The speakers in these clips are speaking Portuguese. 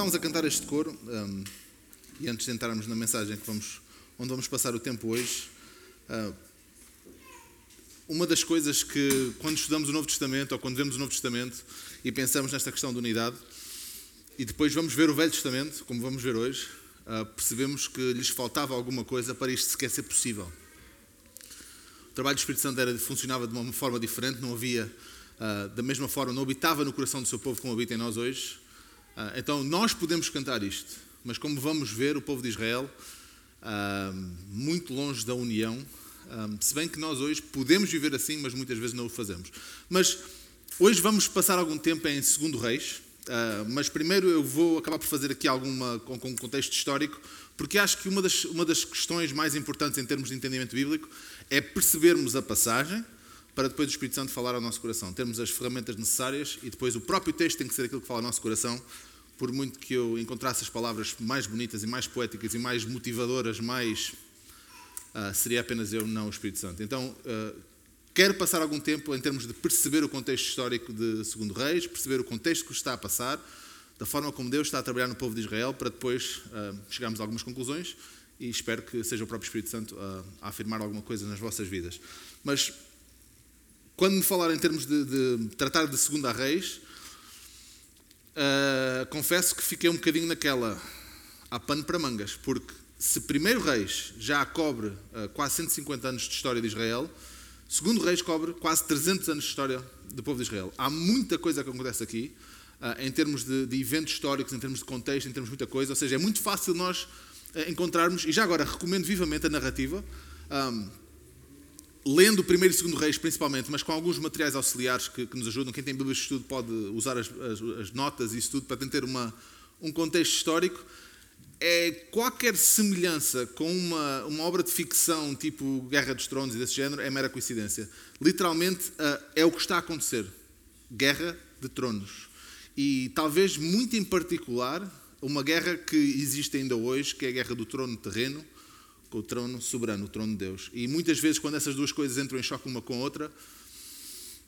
estávamos a cantar este coro, um, e antes de entrarmos na mensagem que vamos, onde vamos passar o tempo hoje, uh, uma das coisas que, quando estudamos o Novo Testamento, ou quando vemos o Novo Testamento e pensamos nesta questão de unidade, e depois vamos ver o Velho Testamento, como vamos ver hoje, uh, percebemos que lhes faltava alguma coisa para isto sequer ser possível. O trabalho do Espírito Santo era, funcionava de uma forma diferente, não havia, uh, da mesma forma, não habitava no coração do seu povo como habita em nós hoje. Uh, então nós podemos cantar isto, mas como vamos ver, o povo de Israel, muito longe da união, se bem que nós hoje podemos viver assim, mas muitas vezes não o fazemos. Mas hoje vamos passar algum tempo em Segundo Reis, mas primeiro eu vou acabar por fazer aqui alguma com, com contexto histórico, porque acho que uma das, uma das questões mais importantes em termos de entendimento bíblico é percebermos a passagem para depois o Espírito Santo falar ao nosso coração. Termos as ferramentas necessárias e depois o próprio texto tem que ser aquilo que fala ao nosso coração. Por muito que eu encontrasse as palavras mais bonitas e mais poéticas e mais motivadoras, mais uh, seria apenas eu, não o Espírito Santo. Então, uh, Quero passar algum tempo em termos de perceber o contexto histórico de Segundo Reis, perceber o contexto que está a passar, da forma como Deus está a trabalhar no povo de Israel, para depois uh, chegarmos a algumas conclusões e espero que seja o próprio Espírito Santo a afirmar alguma coisa nas vossas vidas. Mas quando me falar em termos de, de tratar de Segunda Reis, uh, confesso que fiquei um bocadinho naquela há pano para mangas, porque se primeiro Reis já cobre quase 150 anos de história de Israel, Segundo Reis cobre quase 300 anos de história do povo de Israel. Há muita coisa que acontece aqui, uh, em termos de, de, eventos históricos, em termos de contexto, em termos de muita coisa. Ou seja, é muito fácil nós uh, encontrarmos, e já agora recomendo vivamente a narrativa, um, lendo o primeiro e segundo Reis principalmente, mas com alguns materiais auxiliares que, que nos ajudam. Quem tem Bíblia de Estudo pode usar as, as, as notas e isso tudo para ter uma, um contexto histórico é qualquer semelhança com uma, uma obra de ficção tipo Guerra dos Tronos e desse género é mera coincidência. Literalmente uh, é o que está a acontecer. Guerra de Tronos. E talvez muito em particular uma guerra que existe ainda hoje, que é a guerra do trono terreno com o trono soberano, o trono de Deus. E muitas vezes quando essas duas coisas entram em choque uma com a outra,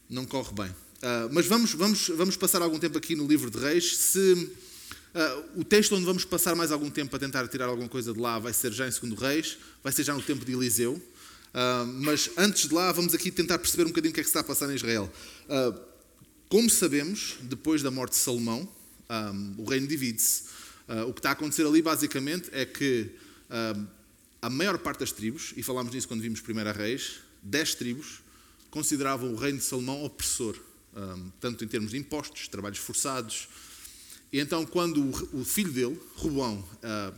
não corre bem. Uh, mas vamos, vamos, vamos passar algum tempo aqui no livro de Reis. Se Uh, o texto onde vamos passar mais algum tempo para tentar tirar alguma coisa de lá vai ser já em 2 Reis, vai ser já no tempo de Eliseu. Uh, mas antes de lá, vamos aqui tentar perceber um bocadinho o que é que está a passar em Israel. Como sabemos, depois da morte de Salomão, um, o reino divide-se. o que está a acontecer ali, basicamente, é que a maior parte das tribos, e falámos nisso quando vimos 1 Reis, 10 tribos consideravam o reino de Salomão opressor, tanto em termos de impostos, trabalhos forçados, e então, quando o filho dele, Roboão, uh,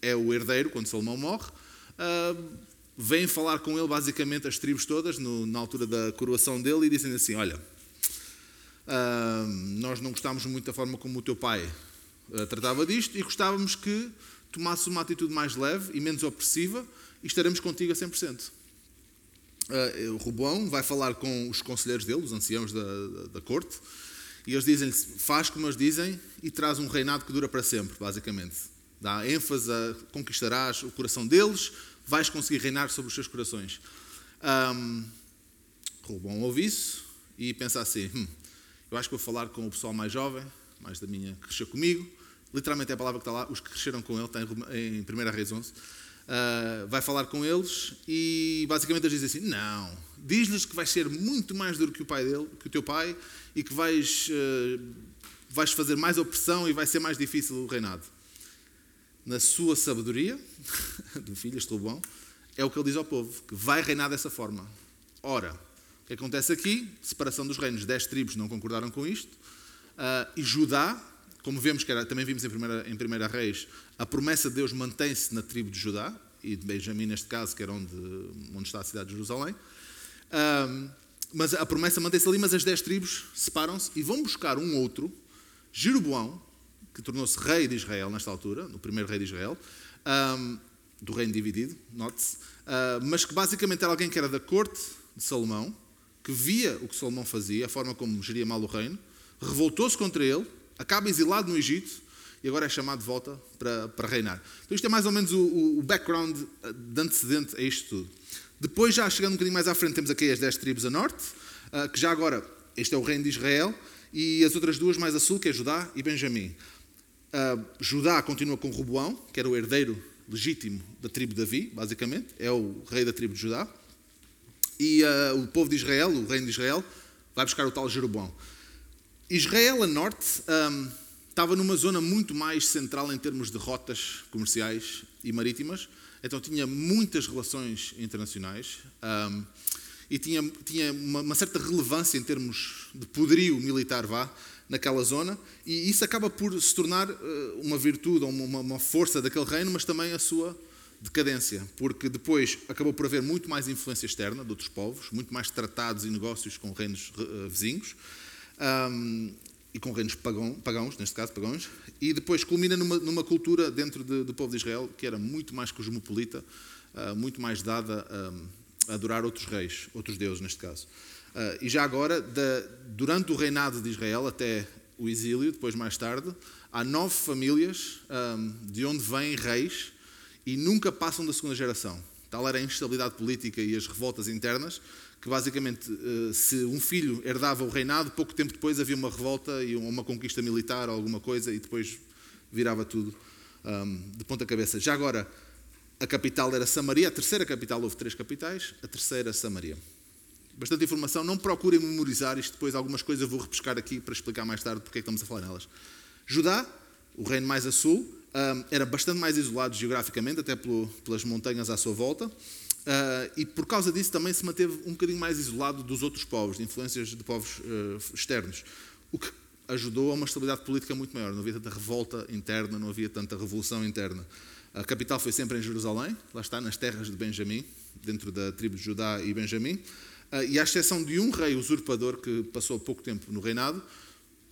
é o herdeiro, quando Salomão morre, uh, vêm falar com ele basicamente as tribos todas, na altura da coroação dele, e dizem assim: Olha, nós não gostámos muito da forma como o teu pai tratava disto e gostávamos que tomasse uma atitude mais leve e menos opressiva e estaremos contigo a 100%. Uh, o Roboão vai falar com os conselheiros dele, os anciãos da, da, da corte, e eles dizem-lhe: faz como eles dizem e traz um reinado que dura para sempre, basicamente. Dá ênfase a conquistarás o coração deles, vais conseguir reinar sobre os seus corações. Um, Rubão ouve isso e pensa assim: hum, eu acho que vou falar com o pessoal mais jovem, mais da minha, que cresceu comigo. Literalmente é a palavra que está lá, os que cresceram com ele, está em 1 Reis 11. Uh, vai falar com eles e basicamente eles dizem assim: não, diz-lhes que vais ser muito mais duro que o pai dele, que o teu pai, e que vais, uh, vais fazer mais opressão e vai ser mais difícil o reinado. Na sua sabedoria, do filho, este bom, é o que ele diz ao povo, que vai reinar dessa forma. Ora, o que acontece aqui? Separação dos reinos. Dez tribos não concordaram com isto. Uh, e Judá, como vemos que era, também vimos em primeira, em primeira Reis, a promessa de Deus mantém-se na tribo de Judá, e de Benjamim neste caso, que era onde, onde está a cidade de Jerusalém. Um, mas a promessa mantém-se ali, mas as dez tribos separam-se e vão buscar um outro, Jeroboão, que tornou-se rei de Israel nesta altura, no primeiro rei de Israel, um, do reino dividido, note-se, uh, mas que basicamente era alguém que era da corte de Salomão, que via o que Salomão fazia, a forma como geria mal o reino, revoltou-se contra ele, acaba exilado no Egito e agora é chamado de volta para, para reinar. Então isto é mais ou menos o, o background de antecedente a isto tudo. Depois, já chegando um bocadinho mais à frente, temos aqui as 10 tribos a norte, ah, que já agora, este é o reino de Israel, e as outras duas mais a sul, que é Judá e Benjamim. Uh, Judá continua com Roboão, que era o herdeiro legítimo da tribo de Davi, basicamente, é o rei da tribo de Judá. E uh, o povo de Israel, o reino de Israel, vai buscar o tal Jeroboão. Israel a norte um, estava numa zona muito mais central em termos de rotas comerciais e marítimas, então tinha muitas relações internacionais um, e tinha, tinha uma, uma, certa relevância em termos de poderio militar, vá, naquela zona, e isso acaba por se tornar uh, uma virtude ou uma, uma força daquele reino, mas também a sua decadência, porque depois acabou por haver muito mais influência externa de outros povos, muito mais tratados e negócios com reinos uh, vizinhos. Um, e com reinos pagão, pagãos, neste caso pagãos, e depois culmina numa, numa cultura dentro de, do povo de Israel que era muito mais cosmopolita, uh, muito mais dada a adorar outros reis, outros deuses neste caso. Uh, e já agora, da, durante o reinado de Israel até o exílio, depois mais tarde, há nove famílias um, de onde vêm reis e nunca passam da segunda geração. Tal era a instabilidade política e as revoltas internas que basicamente, eh, se um filho herdava o reinado, pouco tempo depois havia uma revolta e uma conquista militar ou alguma coisa e depois virava tudo de ponta cabeça. Já agora, a capital era Samaria, a terceira capital, houve três capitais, a terceira Samaria. Bastante informação, não procurem memorizar isto, depois algumas coisas eu vou repescar aqui para explicar mais tarde porque é que estamos a falar nelas. Judá, o reino mais a sul, era bastante mais isolado geograficamente, até pelas montanhas à sua volta. Uh, e por causa disso também se manteve um bocadinho mais isolado dos outros povos, de influências de povos uh, externos, o que ajudou a uma estabilidade política muito maior. Não havia tanta revolta interna, não havia tanta revolução interna. A capital foi sempre em Jerusalém, lá está, nas terras de Benjamim, dentro da tribo de Judá e Benjamim. Uh, e à exceção de um rei usurpador que passou pouco tempo no reinado,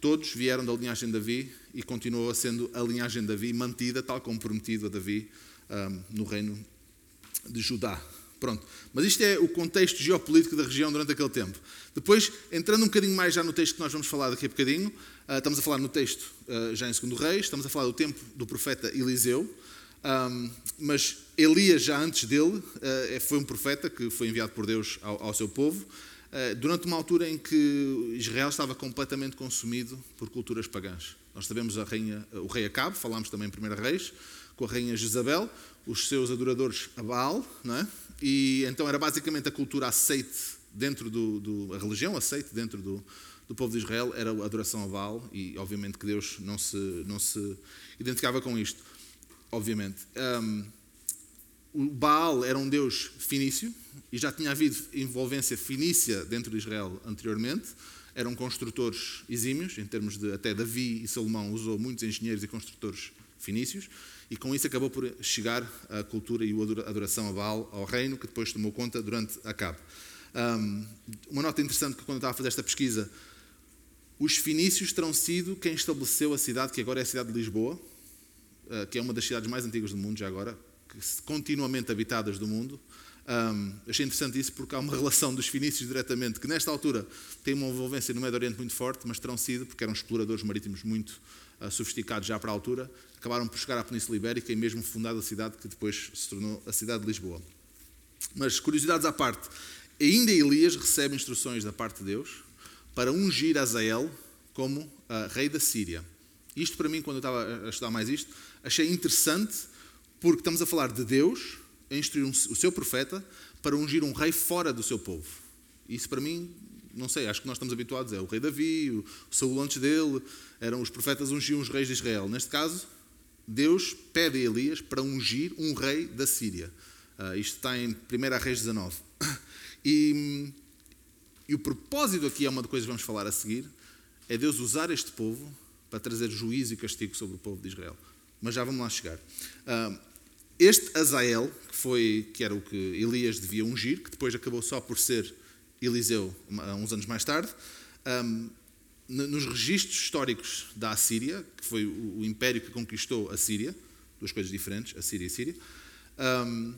todos vieram da linhagem de Davi e continuou sendo a linhagem de Davi mantida, tal como prometido a Davi no reino de Judá. Pronto. Mas isto é o contexto geopolítico da região durante aquele tempo. Depois, entrando um bocadinho mais já no texto que nós vamos falar daqui a bocadinho, uh, estamos a falar no texto uh, já em 2 Reis, estamos a falar do tempo do profeta Eliseu, um, mas Elias, já antes dele, uh, foi um profeta que foi enviado por Deus ao, ao seu povo, durante uma altura em que Israel estava completamente consumido por culturas pagãs. Nós sabemos a rainha, o rei Acabe, falámos também em 1 Reis, com a rainha Jezabel, os seus adoradores a Baal, não é? E então era basicamente a cultura aceite dentro do, do a religião aceite dentro do, do povo de Israel era a adoração a Baal e obviamente que Deus não se não se identificava com isto. Obviamente, um, Baal era um deus finício e já tinha havido envolvência finícia dentro de Israel anteriormente. Eram construtores exímios, em termos de até Davi e Salomão usou muitos engenheiros e construtores finícios e com isso acabou por chegar a cultura e a adoração a Baal ao reino, que depois tomou conta durante a Cabo. Um, uma nota interessante que quando eu estava a fazer esta pesquisa, os fenícios terão sido quem estabeleceu a cidade que agora é a cidade de Lisboa, uh, que é uma das cidades mais antigas do mundo já agora, continuamente habitadas do mundo. Um, achei interessante isso porque há uma relação dos fenícios diretamente, que nesta altura tem uma envolvência no Médio Oriente muito forte, mas terão sido, porque eram exploradores marítimos muito uh, sofisticados já para a altura, acabaram por chegar à Península Ibérica e mesmo fundar a cidade que depois se tornou a cidade de Lisboa. Mas, curiosidades à parte, ainda Elias recebe instruções da parte de Deus para ungir Azael como uh, rei da Síria. Isto, para mim, quando eu estava a estudar mais isto, achei interessante porque estamos a falar de Deus a instruir um, o seu profeta para ungir um rei fora do seu povo. Isso, para mim, não sei, acho que nós estamos habituados. É o rei Davi, o Saul antes dele, eram os profetas ungiam os reis de Israel. Neste caso, Deus pede a Elias para ungir um rei da Síria. Uh, isto está em 1 Reis 19. E, e o propósito aqui é uma das coisas que vamos falar a seguir: é Deus usar este povo para trazer juízo e castigo sobre o povo de Israel. Mas já vamos lá chegar. Uh, este Azael, que, foi, que era o que Elias devia ungir, que depois acabou só por ser Eliseu uns anos mais tarde, um, nos registros históricos da Assíria, que foi o, império que conquistou a Síria, duas coisas diferentes, a Síria e a Síria, um,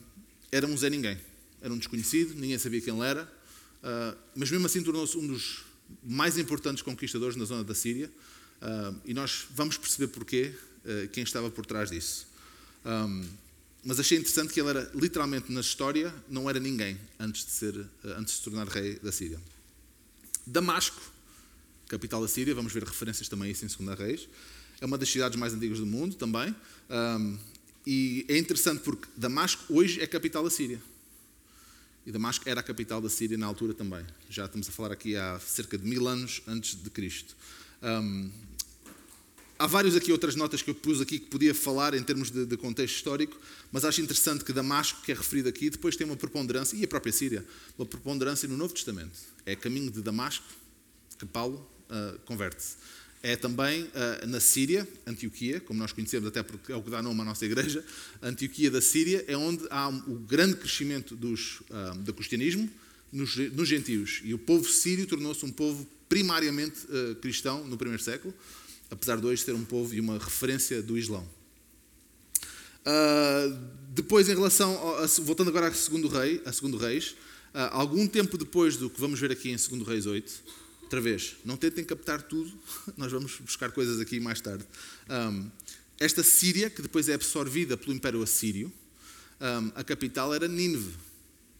era um Zé Ninguém. Era um desconhecido, ninguém sabia quem ele era, uh, mas mesmo assim tornou-se um dos mais importantes conquistadores na zona da Síria, uh, e nós vamos perceber porquê, uh, quem estava por trás disso. Um, mas achei interessante que ele era, literalmente, na história, não era ninguém antes de, ser, antes de se tornar rei da Síria. Damasco capital da Síria, vamos ver referências também a isso em 2 Reis, é uma das cidades mais antigas do mundo também. Um, e é interessante porque Damasco hoje é capital da Síria. E Damasco era a capital da Síria na altura também. Já estamos a falar aqui há cerca de mil anos antes de Cristo. Um, há várias aqui outras notas que eu pus aqui que podia falar em termos de, de, contexto histórico, mas acho interessante que Damasco, que é referido aqui, depois tem uma preponderância, e a própria Síria, uma preponderância no Novo Testamento. É caminho de Damasco que Paulo uh, converte-se. É também uh, na Síria, Antioquia, como nós conhecemos até porque é o que dá nome à nossa igreja, Antioquia da Síria é onde há o grande crescimento dos, uh, do cristianismo nos, nos, gentios. E o povo sírio tornou-se um povo primariamente cristão no primeiro século, apesar de hoje ser um povo e uma referência do Islão. depois, em relação, a, voltando agora a segundo rei, a segundo reis, algum tempo depois do que vamos ver aqui em segundo reis 8, outra vez, não tentem captar tudo, nós vamos buscar coisas aqui mais tarde. Um, esta Síria, que depois é absorvida pelo Império Assírio, um, a capital era Nínive.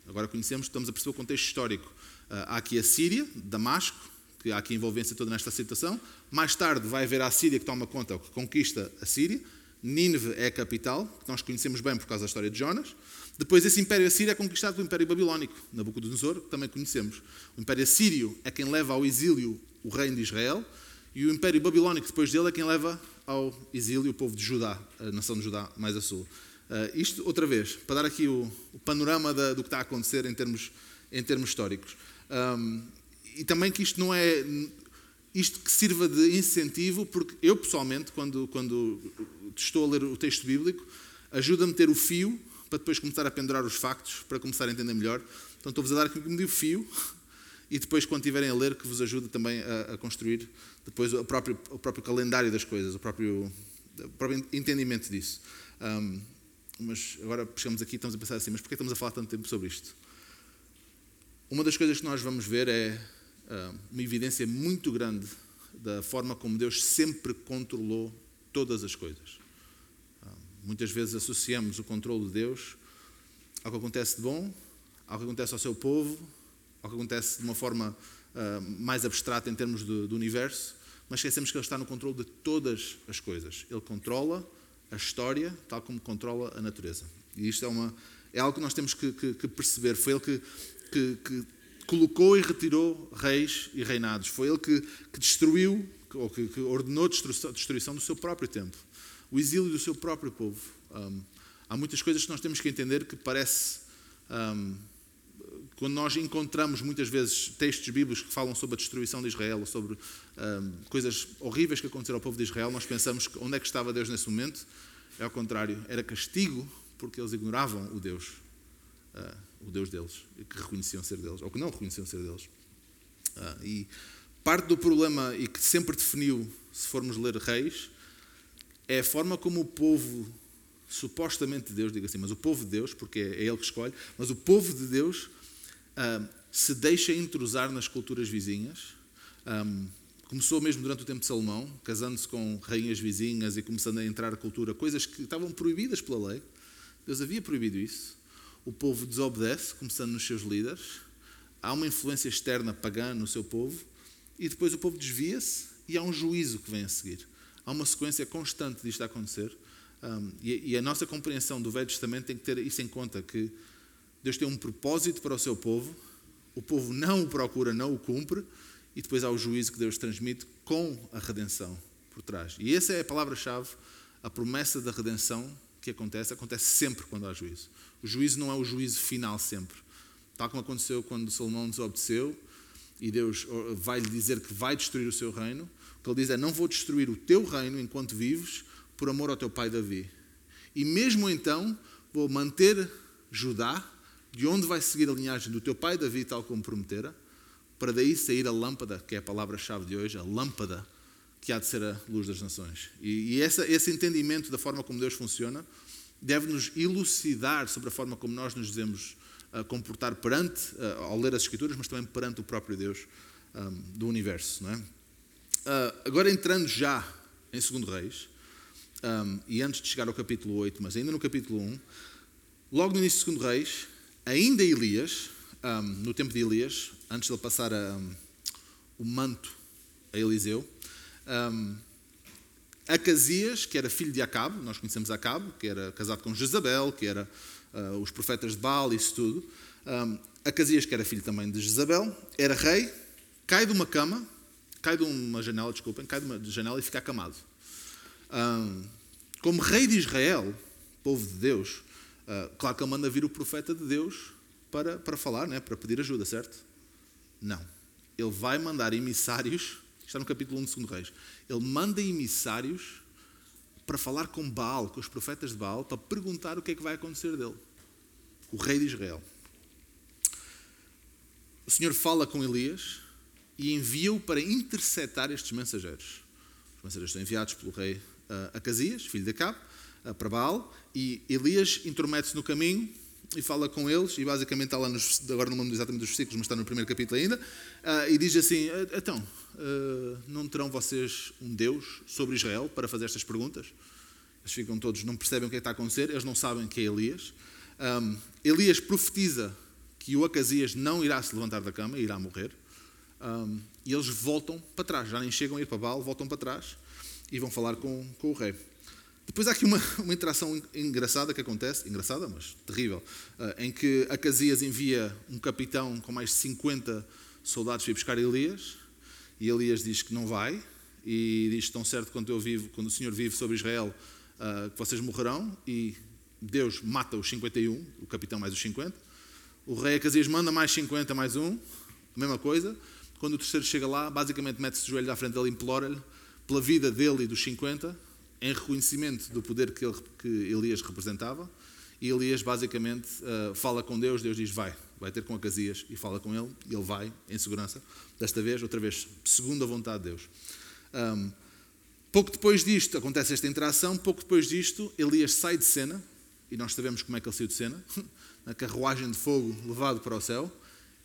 Agora conhecemos, estamos a perceber o contexto histórico. Uh, há aqui a Síria, Damasco, que há aqui envolvência toda nesta situação. Mais tarde vai haver a Síria que toma conta, que conquista a Síria. Nínive é a capital, que nós conhecemos bem por causa da história de Jonas. Depois, esse Império Assírio é conquistado pelo Império Babilónico, Nabucodonosor, que também conhecemos. O Império Assírio é quem leva ao exílio o reino de Israel, e o Império Babilónico, depois dele, é quem leva ao exílio o povo de Judá, a nação de Judá mais a sul. Uh, isto, outra vez, para dar aqui o, o panorama da, do que está a acontecer em termos, em termos históricos. Um, e também que isto não é. Isto que sirva de incentivo, porque eu pessoalmente, quando, quando estou a ler o texto bíblico, ajuda-me a ter o fio para depois começar a pendurar os factos, para começar a entender melhor. Então estou-vos a dar aqui um fio e depois, quando estiverem a ler, que vos ajude também a, a construir depois o próprio, o próprio calendário das coisas, o próprio, o próprio entendimento disso. Um, mas agora chegamos aqui e estamos a pensar assim, mas porquê estamos a falar tanto tempo sobre isto? Uma das coisas que nós vamos ver é uma evidência muito grande da forma como Deus sempre controlou todas as coisas. Muitas vezes associamos o controle de Deus ao que acontece de bom, ao que acontece ao seu povo, ao que acontece de uma forma uh, mais abstrata em termos do, universo, mas esquecemos que Ele está no controle de todas as coisas. Ele controla a história, tal como controla a natureza. E isto é, uma, é algo que nós temos que, que, que perceber. Foi Ele que, que, colocou e retirou reis e reinados. Foi Ele que, destruiu, ou que, ordenou a destruição, destruição do seu próprio templo o exílio do seu próprio povo. Um, há muitas coisas que nós temos que entender que parece. Um, quando nós encontramos muitas vezes textos bíblicos que falam sobre a destruição de Israel, ou sobre um, coisas horríveis que aconteceram ao povo de Israel, nós pensamos que onde é que estava Deus nesse momento? É ao contrário, era castigo porque eles ignoravam o Deus, uh, o Deus deles, que reconheciam ser deles, ou que não reconheciam ser deles. Uh, e parte do problema, e que sempre definiu, se formos ler Reis, é a forma como o povo, supostamente de Deus, diga assim, mas o povo de Deus, porque é Ele que escolhe, mas o povo de Deus um, se deixa intrusar nas culturas vizinhas. Um, começou mesmo durante o tempo de Salomão, casando-se com rainhas vizinhas e começando a entrar a cultura, coisas que estavam proibidas pela lei. Deus havia proibido isso. O povo desobedece, começando nos seus líderes. Há uma influência externa pagã no seu povo e depois o povo desvia-se e há um juízo que vem a seguir. Há uma sequência constante disto a acontecer. Um, e, e, a nossa compreensão do Velho Testamento tem que ter isso em conta, que Deus tem um propósito para o seu povo, o povo não o procura, não o cumpre, e depois há o juízo que Deus transmite com a redenção por trás. E essa é a palavra-chave, a promessa da redenção que acontece, acontece sempre quando há juízo. O juízo não é o juízo final sempre. Tal como aconteceu quando Salomão desobedeceu e Deus vai lhe dizer que vai destruir o seu reino, que ele diz é: Não vou destruir o teu reino enquanto vives, por amor ao teu pai Davi. E mesmo então, vou manter Judá, de onde vai seguir a linhagem do teu pai Davi, tal como prometera, para daí sair a lâmpada, que é a palavra-chave de hoje, a lâmpada que há de ser a luz das nações. E, e essa, esse entendimento da forma como Deus funciona deve-nos elucidar sobre a forma como nós nos devemos uh, comportar perante, uh, ao ler as Escrituras, mas também perante o próprio Deus um, do universo. É? Uh, agora entrando já em 2 Reis, um, e antes de chegar ao capítulo 8, mas ainda no capítulo 1, logo no início de 2 Reis, ainda Elias, um, no tempo de Elias, antes de ele passar o manto a Eliseu, Acasias, que era filho de Acabe, nós conhecemos Acabe, que era casado com Jezabel, que era uh, os profetas de Baal, isso tudo. Um, Acasias, que era filho também de Jezabel, era rei, cai de uma cama, cai de uma janela, desculpem, cai de uma janela e fica acamado. Um, como rei de Israel, povo de Deus, uh, claro que ele manda vir o profeta de Deus para, para falar, né, para pedir ajuda, certo? Não. Ele vai mandar emissários, está no capítulo 1 de 2 Reis, ele manda emissários para falar com Baal, com os profetas de Baal, para perguntar o que é que vai acontecer dele. O rei de Israel. O Senhor fala com Elias e envia-o para interceptar estes mensageiros. Os mensageiros são enviados pelo rei uh, Acasias, filho de Acabe, uh, para Baal, e Elias intromete-se no caminho e fala com eles, e basicamente está lá, nos, agora me lembro exatamente dos versículos, mas está no primeiro capítulo ainda, uh, e diz assim: Então, uh, não terão vocês um Deus sobre Israel para fazer estas perguntas? Eles ficam todos, não percebem o que, é que está a acontecer, eles não sabem que é Elias. Um, Elias profetiza que o Acasias não irá se levantar da cama, irá morrer. Um, e eles voltam para trás, já nem chegam a ir para Baal, voltam para trás e vão falar com, com o rei. Depois há aqui uma, uma interação engraçada que acontece, engraçada, mas terrível, uh, em que Acasias envia um capitão com mais de 50 soldados para ir buscar Elias, e Elias diz que não vai, e diz tão certo quanto eu vivo, quando o Senhor vive sobre Israel, uh, que vocês morrerão, e Deus mata os 51, o capitão mais os 50. O rei Acasias manda mais 50, mais um, a mesma coisa. Quando o terceiro chega lá, basicamente mete-se de joelho à frente dele e implora-lhe pela vida dele e dos 50, em reconhecimento do poder que, ele, que Elias representava. E Elias basicamente uh, fala com Deus, Deus diz: Vai, vai ter com Acasias e fala com ele, e ele vai em segurança. Desta vez, outra vez, segundo a vontade de Deus. Um, pouco depois disto, acontece esta interação. Pouco depois disto, Elias sai de cena, e nós sabemos como é que ele saiu de cena na carruagem de fogo levado para o céu.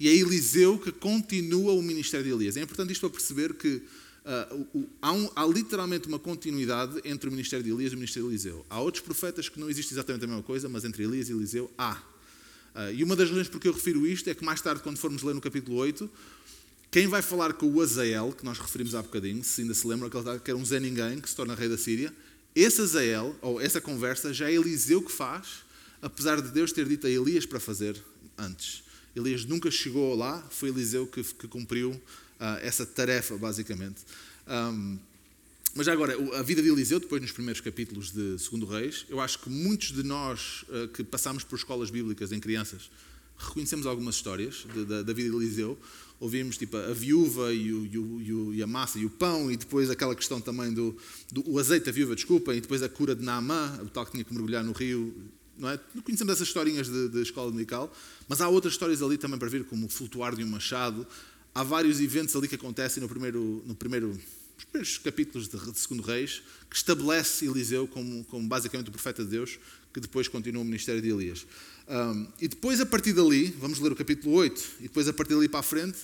E é Eliseu que continua o ministério de Elias. É importante isto para perceber que Uh, há, um, há, literalmente uma continuidade entre o ministério de Elias e o ministério de Eliseu. Há outros profetas que não existe exatamente a mesma coisa, mas entre Elias e Eliseu há. Uh, e uma das razões por que eu refiro isto é que mais tarde, quando formos ler no capítulo 8, quem vai falar com o Azael, que nós referimos há bocadinho, se ainda se lembram, que era um Zé Ninguém, que se torna rei da Síria, esse Azael, ou essa conversa, já é Eliseu que faz, apesar de Deus ter dito a Elias para fazer antes. Elias nunca chegou lá, foi Eliseu que, que cumpriu essa tarefa, basicamente. Um, mas já agora, a vida de Eliseu, depois nos primeiros capítulos de Segundo Reis, eu acho que muitos de nós uh, que passamos por escolas bíblicas em crianças reconhecemos algumas histórias de, da, da, vida de Eliseu. Ouvimos tipo a viúva e, o, e, o, e, a massa e o pão, e depois aquela questão também do, do azeite da viúva, desculpa, e depois a cura de Naamã, o tal que tinha que mergulhar no rio. Não, é? conhecemos essas historinhas de, de escola dominical, mas há outras histórias ali também para ver, como o flutuar de um machado, há vários eventos ali que acontecem no primeiro, no primeiro, nos primeiros capítulos de, de Segundo Reis, que estabelece Eliseu como, como basicamente o profeta de Deus, que depois continua o ministério de Elias. Um, e depois, a partir dali, vamos ler o capítulo 8, e depois, a partir dali para a frente,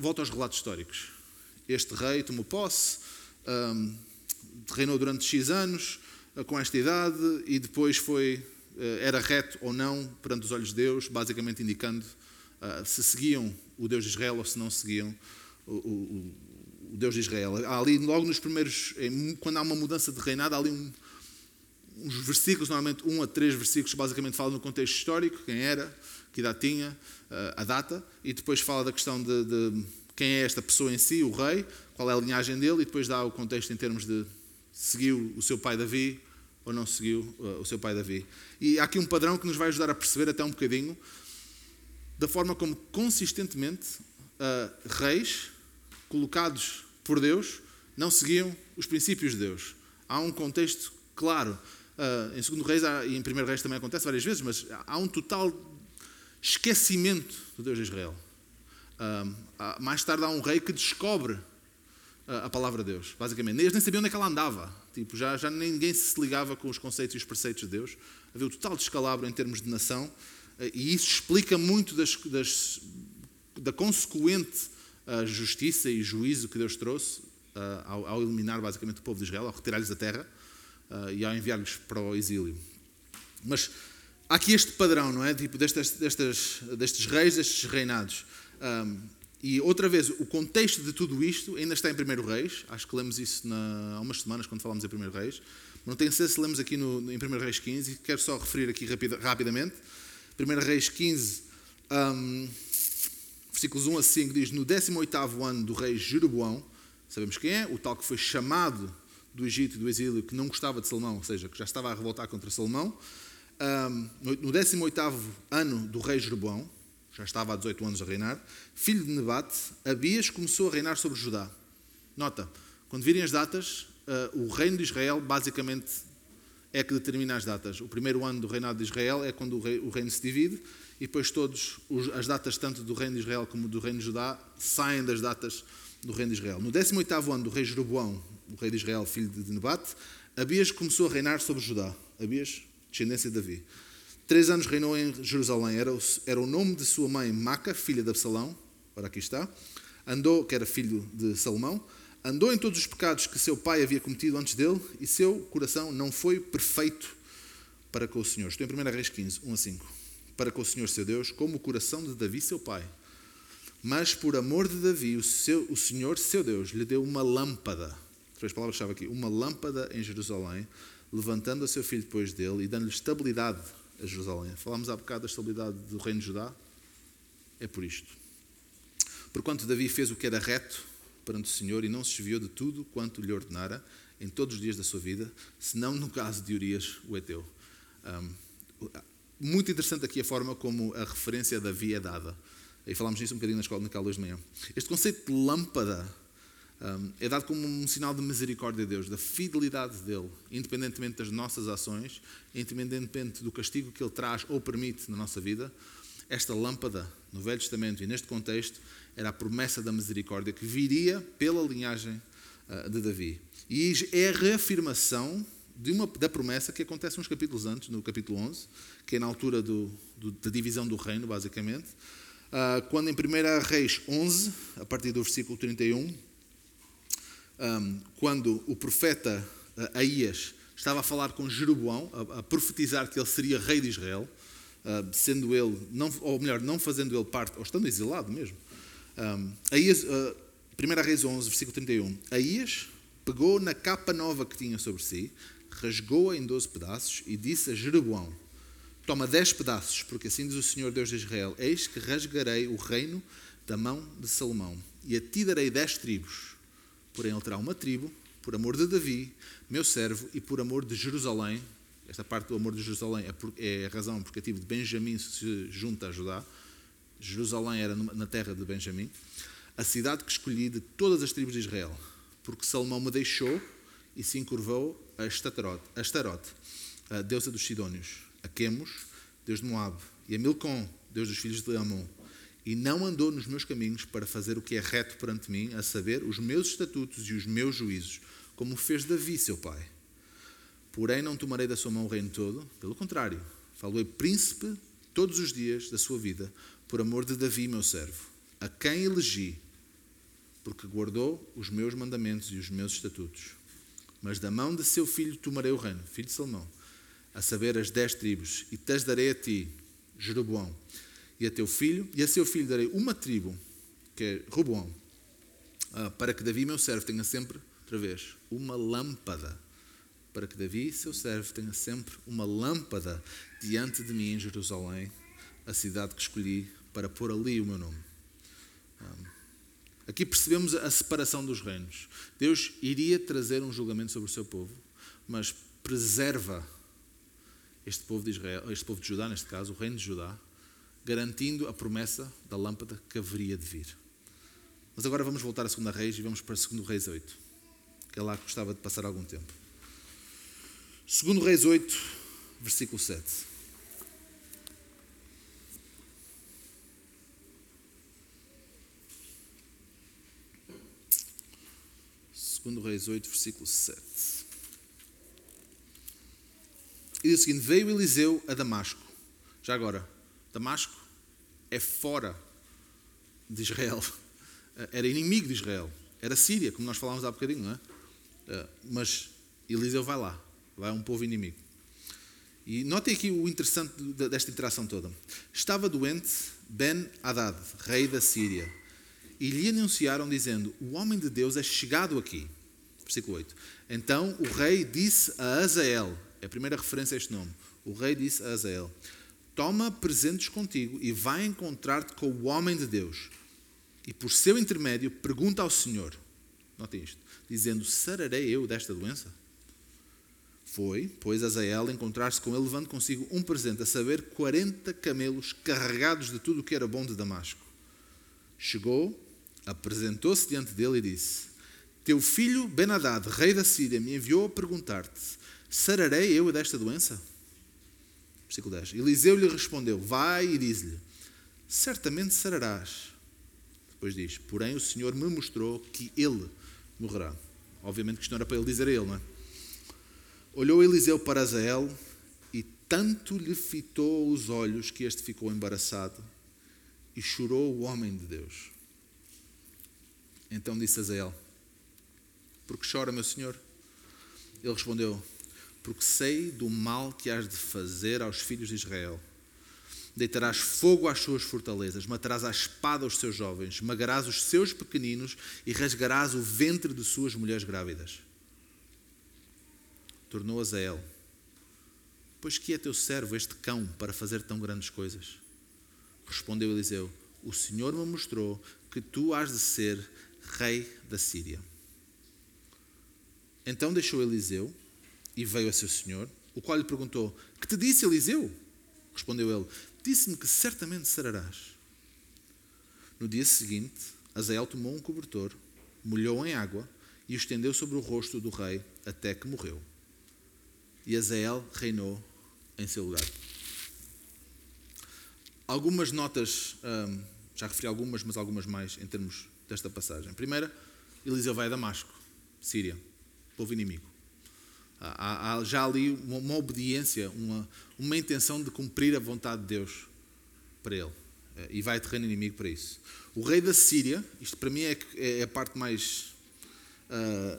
volta aos relatos históricos. Este rei tomou posse, um, reinou durante X anos, uh, com esta idade, e depois foi, uh, era reto ou não perante os olhos de Deus, basicamente indicando uh, se seguiam o Deus de Israel ou se não seguiam o, o, o Deus de Israel. Há ali, logo nos primeiros, quando há uma mudança de reinado, há ali um, uns versículos, normalmente um a três versículos, basicamente falam no contexto histórico, quem era, que idade tinha, ah, a data, e depois fala da questão de, de quem é esta pessoa em si, o rei, qual é a linhagem dele, e depois dá o contexto em termos de seguiu o seu pai Davi ou não seguiu uh, o seu pai Davi. E há aqui um padrão que nos vai ajudar a perceber até um bocadinho da forma como consistentemente uh, reis colocados por Deus não seguiam os princípios de Deus. Há um contexto claro. Uh, em segundo Reis há, e em primeiro Reis também acontece várias vezes, mas há um total esquecimento do Deus de Israel. Uh, mais tarde há um rei que descobre a palavra de Deus, basicamente. Eles nem sabiam onde é que ela andava. Tipo, já, já ninguém se ligava com os conceitos e os preceitos de Deus. Havia um total descalabro em termos de nação. E isso explica muito das, das, da consequente uh, justiça e juízo que Deus trouxe uh, ao, ao, eliminar basicamente o povo de Israel, ao retirar-lhes a terra uh, e ao enviar-lhes para o exílio. Mas há aqui este padrão, não é? Tipo, destas, destas, destes reis, destes reinados. Um, e outra vez, o contexto de tudo isto ainda está em 1 Reis, acho que lemos isso na, há umas semanas quando falamos em 1 Reis, não tenho certeza se lemos aqui no, em 1 Reis 15, quero só referir aqui rapida, rapidamente. 1 Reis 15, um, versículos 1 a 5, diz: No 18 ano do rei Jeroboão, sabemos quem é, o tal que foi chamado do Egito e do exílio, que não gostava de Salomão, ou seja, que já estava a revoltar contra Salomão. Um, no 18 ano do rei Jeroboão, já estava há 18 anos a reinar, filho de Nebate, Abias começou a reinar sobre Judá. Nota, quando virem as datas, uh, o reino de Israel basicamente é que determina as datas. O primeiro ano do reinado de Israel é quando o, rei, o reino se divide e depois todas as datas, tanto do reino de Israel como do reino de Judá, saem das datas do reino de Israel. No 18º ano do rei Jeroboão, o rei de Israel, filho de Nebate, Abias começou a reinar sobre Judá. Abias, descendência de Davi. Três anos reinou em Jerusalém. Era o, era o nome de sua mãe Maca, filha de Absalão. Ora, aqui está. Andou, que era filho de Salomão, andou em todos os pecados que seu pai havia cometido antes dele e seu coração não foi perfeito para com o Senhor. Estou em 1 Reis 15, 1 a 5. Para com o Senhor seu Deus, como o coração de Davi, seu pai. Mas por amor de Davi, o, seu, o Senhor seu Deus lhe deu uma lâmpada. Três palavras-chave aqui. Uma lâmpada em Jerusalém, levantando a seu filho depois dele e dando-lhe estabilidade a Jerusalém. Falámos há bocado da estabilidade do reino de Judá. É por isto. Porquanto Davi fez o que era reto perante o Senhor e não se desviou de tudo quanto lhe ordenara em todos os dias da sua vida, senão no caso de Urias, o Eteu. Um, muito interessante aqui a forma como a referência a Davi é dada. E falámos nisso um bocadinho na escola naquela hoje de manhã. Este conceito de lâmpada um, é dado como um sinal de misericórdia de Deus, da fidelidade dele, independentemente das nossas ações, independentemente do castigo que ele traz ou permite na nossa vida. Esta lâmpada, no Velho Testamento e neste contexto, era a promessa da misericórdia que viria pela linhagem uh, de Davi. E é a reafirmação uma, da promessa que acontece uns capítulos antes, no capítulo 11, que é na altura do, do, da divisão do reino, basicamente, uh, quando em 1 Reis 11, a partir do versículo 31, um, quando o profeta uh, Aías estava a falar com Jeroboão, a, a profetizar que ele seria rei de Israel, uh, sendo ele, não, ou melhor, não fazendo ele parte, ou estando exilado mesmo, um, Aías, uh, 1 Reis 11, versículo 31. Aías pegou na capa nova que tinha sobre si, rasgou-a em 12 pedaços e disse a Jeroboão: Toma 10 pedaços, porque assim diz o Senhor Deus de Israel: Eis que rasgarei o reino da mão de Salomão, e a ti darei 10 tribos. Porém, ele terá uma tribo, por amor de Davi, meu servo, e por amor de Jerusalém. Esta parte do amor de Jerusalém é, é a razão porque a tribo de Benjamim se junta a Judá. Jerusalém era na terra de Benjamim, a cidade que escolhi de todas as tribos de Israel, porque Salomão me deixou e se encurvou a Astarote, a, deusa dos Sidônios, a Quemos, deus de Moab, e a Milcom, deus dos filhos de Amon, e não andou nos meus caminhos para fazer o que é reto perante mim, a saber, os meus estatutos e os meus juízos, como fez Davi, seu pai. Porém, não tomarei da sua mão o reino todo, pelo contrário, falou príncipe todos os dias da sua vida, por amor de Davi, meu servo, a quem elegi, porque guardou os meus mandamentos e os meus estatutos. Mas da mão de seu filho tomarei o reino, filho de Salomão, a saber, as dez tribos, e te darei a ti, Jeroboão, e a teu filho, e a seu filho darei uma tribo, que é Roboão, ah, para que Davi, meu servo, tenha sempre, outra vez, uma lâmpada. Para que Davi, seu servo, tenha sempre uma lâmpada diante de mim em Jerusalém, a cidade que escolhi para pôr ali o meu nome. Aqui percebemos a separação dos reinos. Deus iria trazer um julgamento sobre o seu povo, mas preserva este povo de Israel, este povo de Judá, neste caso, o reino de Judá, garantindo a promessa da lâmpada que haveria de vir. Mas agora vamos voltar à segunda Reis e vamos para o 2 Reis 8, que é lá que gostava de passar algum tempo. 2 Reis 8, versículo 7. Segundo Reis 8, versículo 7. E diz o seguinte: Veio Eliseu a Damasco. Já agora, Damasco é fora de Israel. Era inimigo de Israel. Era Síria, como nós falámos há bocadinho, não é? Eh, mas Eliseu vai lá. Vai a um povo inimigo. E notem aqui o interessante desta interação toda. Estava doente Ben-Hadad, rei da Síria e lhe anunciaram, dizendo: O homem de Deus é chegado aqui. Versículo 8. Então o rei disse a Azael, é a primeira referência a este nome. O rei disse a Azael: Toma presentes contigo e vai encontrar-te com o homem de Deus. E por seu intermédio pergunta ao Senhor, notem isto, dizendo: Sararei eu desta doença? Foi, pois, Azael encontrar-se com ele, levando consigo um presente, a saber, 40 camelos carregados de tudo o que era bom de Damasco. Chegou, apresentou-se diante dele e disse: Teu filho Benadad, rei da Síria, me enviou a perguntar-te: Sararei eu desta doença? Versículo 10. Eliseu lhe respondeu: Vai e diz-lhe: Certamente sararás. Depois diz: Porém, o Senhor me mostrou que ele morrerá. Obviamente que isto não era para ele dizer a ele, não é? Olhou Eliseu para Azael e tanto lhe fitou os olhos que este ficou embaraçado e chorou o homem de Deus. Então disse Azael: Por que chora, meu senhor? Ele respondeu: Porque sei do mal que has de fazer aos filhos de Israel. Deitarás fogo às suas fortalezas, matarás à espada os seus jovens, esmagarás os seus pequeninos e rasgarás o ventre de suas mulheres grávidas tornou Azael: Pois que é teu servo este cão para fazer tão grandes coisas? Respondeu Eliseu: O Senhor me mostrou que tu has de ser rei da Síria. Então deixou Eliseu e veio a seu senhor, o qual lhe perguntou: Que te disse Eliseu? Respondeu ele: Disse-me que certamente sararás. No dia seguinte, Azael tomou um cobertor, molhou em água e o estendeu sobre o rosto do rei até que morreu e Azael reinou em seu lugar. Algumas notas, hum, já referi algumas, mas algumas mais em termos desta passagem. Primeira, Eliseu vai a Damasco, Síria, povo inimigo. Há, há já ali uma, uma obediência, uma, uma intenção de cumprir a vontade de Deus para ele. E vai terreno inimigo para isso. O rei da Síria, isto para mim é, é a parte mais. Uh,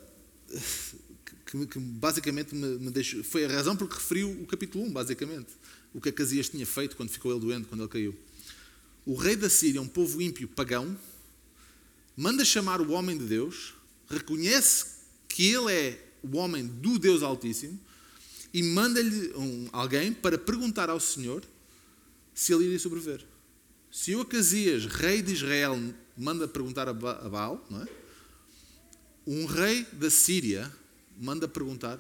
que, que basicamente me, me, deixou. Foi a razão porque referiu o capítulo 1, basicamente. O que Acasias tinha feito quando ficou ele doente, quando ele caiu. O rei da Síria, um povo ímpio, pagão, manda chamar o homem de Deus, reconhece que ele é o homem do Deus Altíssimo e manda-lhe um, alguém para perguntar ao Senhor se ele iria sobreviver. Se o Acasias, rei de Israel, manda perguntar a Baal, não é? um rei da Síria manda perguntar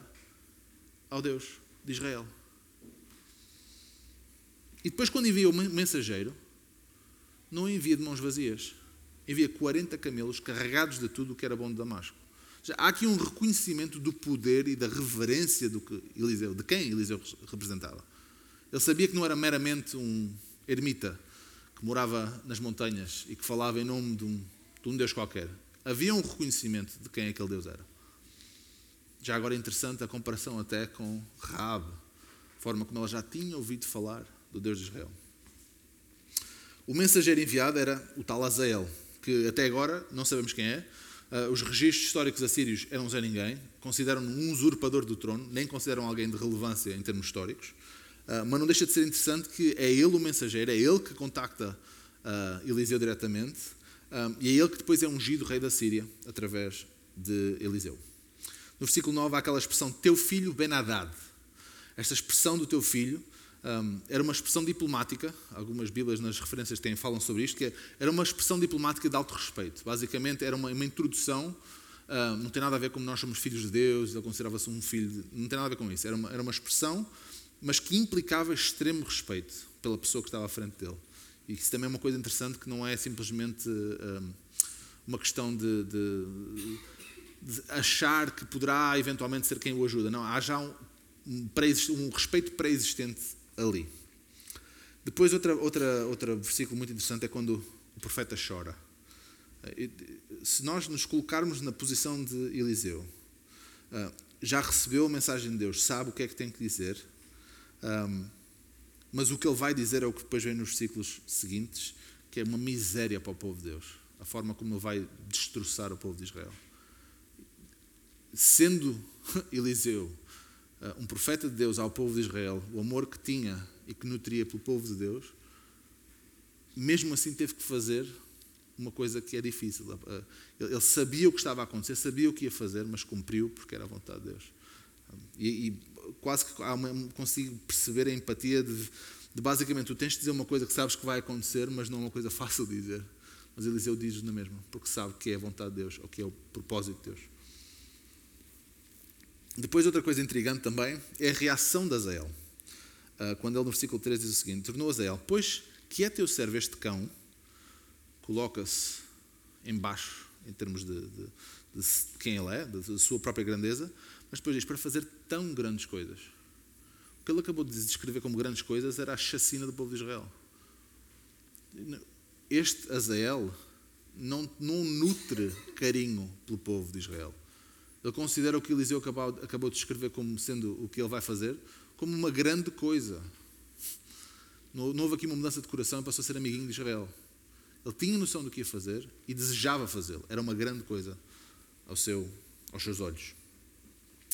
ao Deus de Israel. E depois, quando envia o mensageiro, não envia de mãos vazias. Envia 40 camelos carregados de tudo o que era bom de Damasco. Há aqui um reconhecimento do poder e da reverência do que Eliseu, de quem Eliseu representava. Ele sabia que não era meramente um ermita que morava nas montanhas e que falava em nome de um, de um Deus qualquer. Havia um reconhecimento de quem aquele Deus era. Já agora é interessante a comparação até com Raab, a forma como ela já tinha ouvido falar do Deus de Israel. O mensageiro enviado era o tal Azael, que até agora não sabemos quem é. Uh, os registros históricos assírios eram Zé Ninguém, consideram-no um usurpador do trono, nem consideram alguém de relevância em termos históricos. Uh, mas não deixa de ser interessante que é ele o mensageiro, é ele que contacta uh, Eliseu diretamente, e é ele que depois é ungido rei da Síria através de Eliseu. No versículo 9 há aquela expressão teu filho Benadad. Esta expressão do teu filho um, era uma expressão diplomática, algumas Bíblias nas referências têm, falam sobre isto, que é, era uma expressão diplomática de alto respeito. Basicamente era uma, uma introdução, um, não tem nada a ver com nós somos filhos de Deus, ele considerava-se um filho, de, não tem nada a ver com isso. Era uma, era uma expressão, mas que implicava extremo respeito pela pessoa que estava à frente dele. E isso também é uma coisa interessante que não é simplesmente um, uma questão de, de de achar que poderá eventualmente ser quem o ajuda. Não, há já um, um, um respeito pré-existente ali. Depois, outra, outra, outro versículo muito interessante é quando o profeta chora. Se nós nos colocarmos na posição de Eliseu, ah, já recebeu a mensagem de Deus, sabe o que é que tem que dizer, mas o que ele vai dizer é o que depois vem nos versículos seguintes, que é uma miséria para o povo de Deus, a forma como ele vai destroçar o povo de Israel sendo Eliseu eh, um profeta de Deus ao povo de Israel, o amor que tinha e que nutria pelo povo de Deus, mesmo assim teve que fazer uma coisa que é difícil. Ele sabia o que estava a acontecer, sabia o que ia fazer, mas cumpriu porque era a vontade de Deus. E, e quase que uma, consigo perceber a empatia de, de, basicamente tu tens de dizer uma coisa que sabes que vai acontecer, mas não é uma coisa fácil de dizer. Mas Eliseu diz na mesma, porque sabe que é a vontade de Deus, ou que é o propósito de Deus. Depois, outra coisa intrigante também é a reação de Azael. Ah, quando ele no versículo 13 diz o seguinte: Tornou Azael, pois que é teu servo este cão, coloca-se embaixo em termos de, de, de, quem ele é, da sua própria grandeza, mas depois diz para fazer tão grandes coisas. O que ele acabou de descrever como grandes coisas era a chacina do povo de Israel. Este Azael não, não nutre carinho pelo povo de Israel. Ele considera o que Eliseu acabou, acabou de descrever como sendo o que ele vai fazer como uma grande coisa. Não houve aqui uma mudança de coração e passou a ser amiguinho de Israel. Ele tinha noção do que ia fazer e desejava fazê-lo. Era uma grande coisa ao seu, aos seus olhos.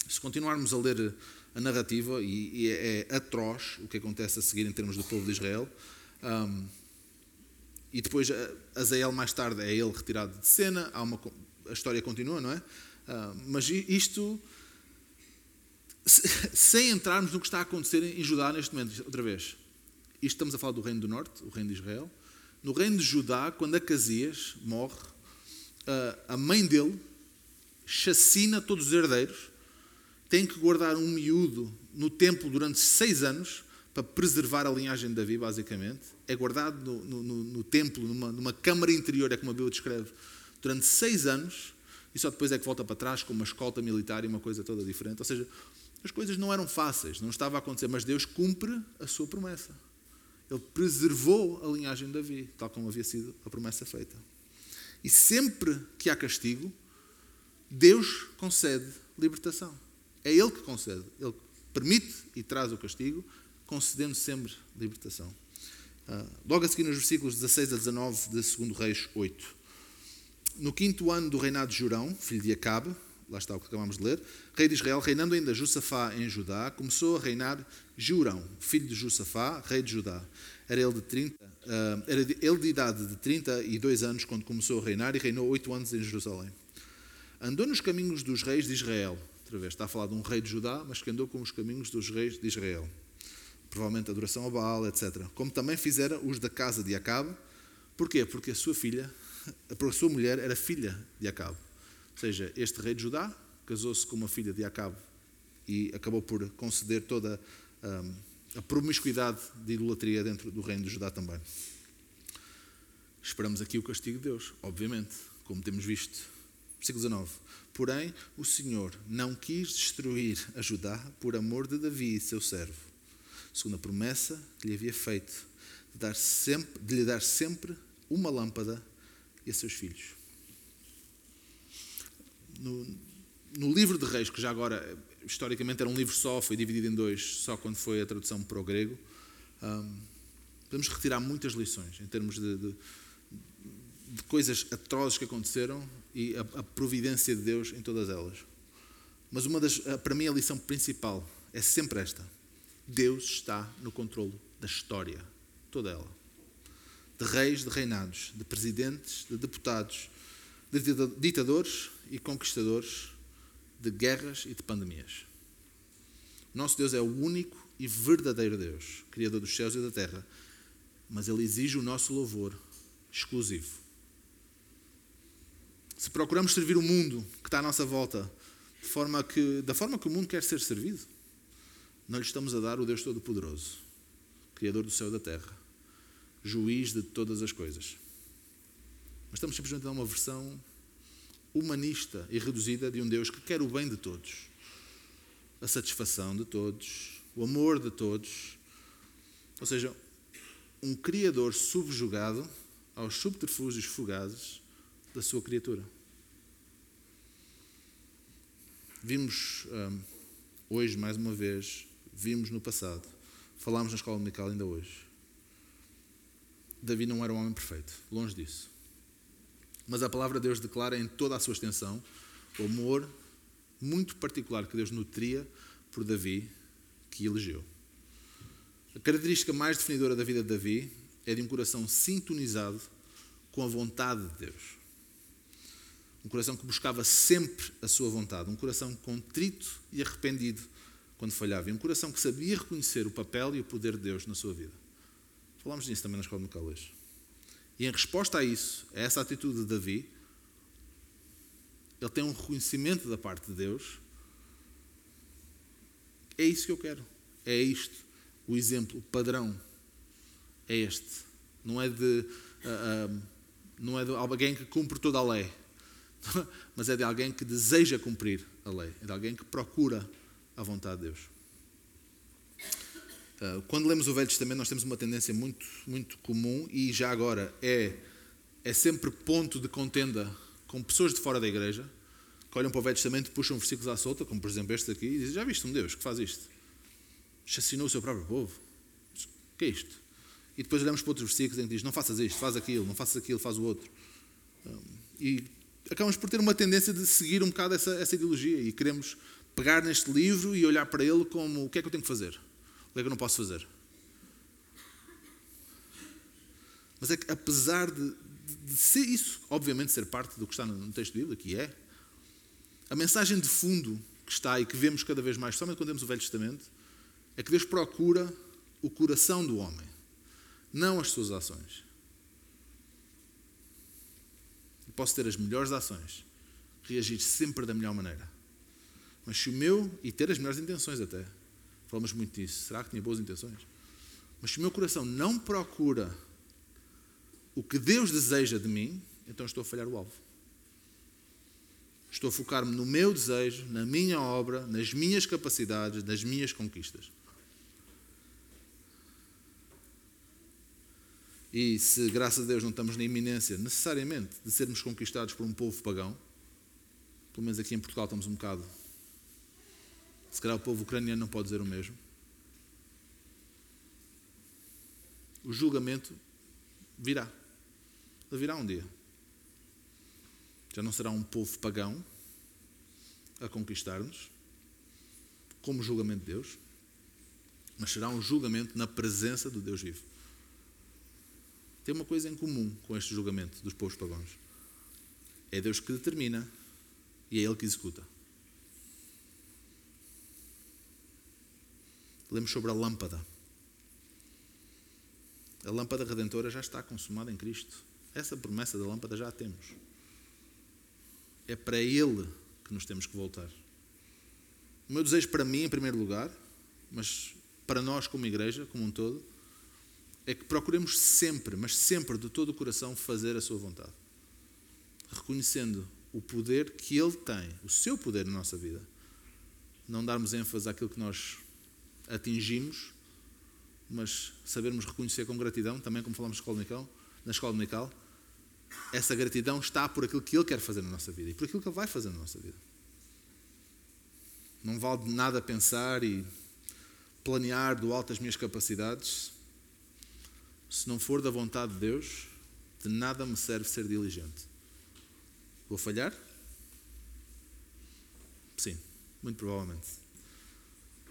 Se continuarmos a ler a narrativa, e, e é, é atroz o que acontece a seguir em termos do povo de Israel, um, e depois Azael mais tarde é ele retirado de cena, há uma, a história continua, não é? Uh, mas isto, sem entrarmos no que está a acontecer em Judá neste momento, outra vez. Isto estamos a falar do Reino do Norte, o Reino de Israel. No Reino de Judá, quando Acasias morre, uh, a mãe dele chacina todos os herdeiros tem que guardar um miúdo no templo durante seis anos para preservar a linhagem de Davi, basicamente. É guardado no, no, no templo, numa, numa câmara interior, é como a Bíblia descreve, durante seis anos, e só depois é que volta para trás com uma escolta militar e uma coisa toda diferente. Ou seja, as coisas não eram fáceis, não estava a acontecer, mas Deus cumpre a sua promessa. Ele preservou a linhagem de Davi, tal como havia sido a promessa feita. E sempre que há castigo, Deus concede libertação. É Ele que concede. Ele permite e traz o castigo, concedendo sempre libertação. Uh, logo a seguir, nos versículos 16 a 19 de 2 Reis 8. No quinto ano do reinado de Jurão, filho de Acabe, lá está o que acabamos de ler, rei de Israel, reinando ainda Josafá em Judá, começou a reinar Jurão, filho de Josafá, rei de Judá. Era ele de, 30, uh, ah, era ele de idade de 32 anos quando começou a reinar e reinou oito anos em Jerusalém. Andou nos caminhos dos reis de Israel, outra vez, está a falar de um rei de Judá, mas que andou com os caminhos dos reis de Israel. Provavelmente adoração a Baal, etc. Como também fizera os da casa de Acabe. Porquê? Porque a sua filha, a sua mulher era filha de Acabe. Ou seja, este rei de Judá casou-se com uma filha de Acabe e acabou por conceder toda um, a promiscuidade de idolatria dentro do reino de Judá também. Esperamos aqui o castigo de Deus, obviamente, como temos visto. Versículo 19. Porém, o Senhor não quis destruir a Judá por amor de Davi, seu servo, segundo a promessa que lhe havia feito, de, dar sempre, de lhe dar sempre uma lâmpada e a seus filhos. No, no livro de Reis, que já agora, historicamente, era um livro só, foi dividido em dois, só quando foi a tradução para o grego, um, podemos retirar muitas lições em termos de, de, de coisas atrozes que aconteceram e a, a providência de Deus em todas elas. Mas uma das, para mim a lição principal é sempre esta: Deus está no controle da história, toda ela. De reis, de reinados, de presidentes, de deputados, de ditadores e conquistadores, de guerras e de pandemias. Nosso Deus é o único e verdadeiro Deus, Criador dos céus e da terra, mas Ele exige o nosso louvor exclusivo. Se procuramos servir o mundo que está à nossa volta forma que, da forma que o mundo quer ser servido, não lhe estamos a dar o Deus Todo-Poderoso, Criador do céu e da terra, juiz de todas as coisas. Mas estamos simplesmente a dar uma versão humanista e reduzida de um Deus que quer o bem de todos, a satisfação de todos, o amor de todos. Ou seja, um Criador subjugado aos subterfúgios fugazes da sua criatura. Vimos um, hoje, mais uma vez, vimos no passado, falámos na escola dominical ainda hoje. Davi não era um homem perfeito, longe disso. Mas a palavra de Deus declara em toda a sua extensão o amor muito particular que Deus nutria por Davi, que elegeu. A característica mais definidora da vida de Davi é de um coração sintonizado com a vontade de Deus. Um coração que buscava sempre a sua vontade. Um coração contrito e arrependido quando falhava. E um coração que sabia reconhecer o papel e o poder de Deus na sua vida. Falámos disso também na escola de hoje. E em resposta a isso, a essa atitude de Davi, ele tem um reconhecimento da parte de Deus. É isso que eu quero. É isto. O exemplo, o padrão é este. Não é de, uh, uh, não é de alguém que cumpre toda a lei, mas é de alguém que deseja cumprir a lei. É de alguém que procura a vontade de Deus. Uh, quando lemos o Velho Testamento, nós temos uma tendência muito, muito comum e já agora é, é sempre ponto de contenda com pessoas de fora da igreja que olham para o Velho Testamento e puxam versículos à solta, como por exemplo este aqui, e dizem: Já viste um Deus que faz isto? Chacinou o seu próprio povo? O que é isto? E depois olhamos para outros versículos em que diz: Não faças isto, faz aquilo, não faças aquilo, faz o outro. E acabamos por ter uma tendência de seguir um bocado essa, essa ideologia e queremos pegar neste livro e olhar para ele como: O que é que eu tenho que fazer? É que eu não posso fazer? Mas é que apesar de, de ser isso, obviamente ser parte do que está no texto bíblico, que é, a mensagem de fundo que está e que vemos cada vez mais, somente quando temos o Velho Testamento, é que Deus procura o coração do homem não as suas ações. Eu posso ter as melhores ações, reagir sempre da melhor maneira. Mas se o meu, e ter as melhores intenções até, falamos muito disso, será que tinha boas intenções? Mas se o meu coração não procura o que Deus deseja de mim, então estou a falhar o alvo. Estou a focar-me no meu desejo, na minha obra, nas minhas capacidades, nas minhas conquistas. E se, graças a Deus, não estamos na iminência necessariamente de sermos conquistados por um povo pagão, pelo menos aqui em Portugal estamos um bocado. Se calhar o povo ucraniano não pode dizer o mesmo. O julgamento virá. Ele virá um dia. Já não será um povo pagão a conquistar-nos, como julgamento de Deus, mas será um julgamento na presença do Deus vivo tem uma coisa em comum com este julgamento dos povos pagãos. É Deus que determina e é Ele que executa. Lemos sobre a lâmpada. A lâmpada redentora já está consumada em Cristo. Essa promessa da lâmpada já a temos. É para Ele que nos temos que voltar. O meu desejo para mim, em primeiro lugar, mas para nós como igreja, como um todo, é que procuremos sempre, mas sempre de todo o coração, fazer a sua vontade. Reconhecendo o poder que Ele tem, o seu poder na nossa vida. Não darmos ênfase àquilo que nós atingimos, mas sabermos reconhecer com gratidão, também como falamos na escola dominical, na escola dominical essa gratidão está por aquilo que Ele quer fazer na nossa vida e por aquilo que Ele vai fazer na nossa vida. Não vale de nada pensar e planear do alto as minhas capacidades se não for da vontade de Deus, de nada me serve ser diligente. Vou falhar? Sim, muito provavelmente.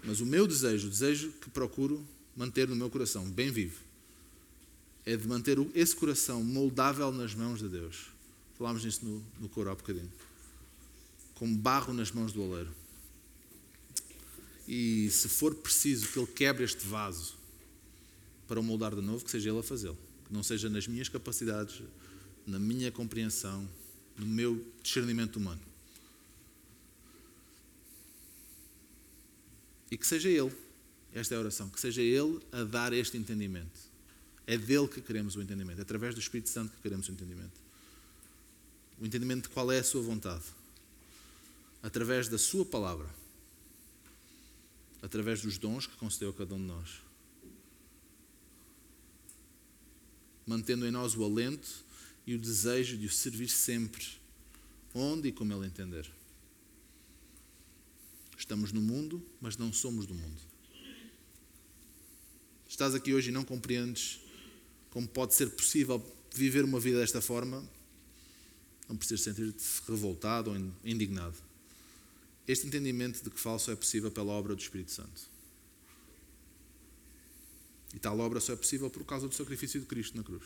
Mas o meu desejo, o desejo que procuro manter no meu coração, bem vivo, é de manter esse coração moldável nas mãos de Deus. Falámos nisso no, no coro há bocadinho. Como barro nas mãos do oleiro. E se for preciso que Ele quebre este vaso para o moldar de novo, que seja Ele a fazê-lo. Que não seja nas minhas capacidades, na minha compreensão, no meu discernimento humano. E que seja Ele, esta é a oração, que seja Ele a dar este entendimento. É dele que queremos o entendimento, é através do Espírito Santo que queremos o entendimento. O entendimento de qual é a sua vontade. Através da sua palavra. Através dos dons que concedeu a cada um de nós. mantendo em nós o alento e o desejo de o servir sempre, onde e como Ele entender. Estamos no mundo, mas não somos do mundo. Estás aqui hoje e não compreendes como pode ser possível viver uma vida desta forma, não precisas sentir-te revoltado ou indignado. Este entendimento de que falo só é possível pela obra do Espírito Santo. E tal obra só é possível por causa do sacrifício de Cristo na cruz.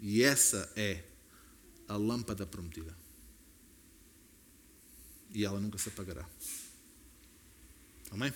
E essa é a lâmpada prometida. E ela nunca se apagará. Amém?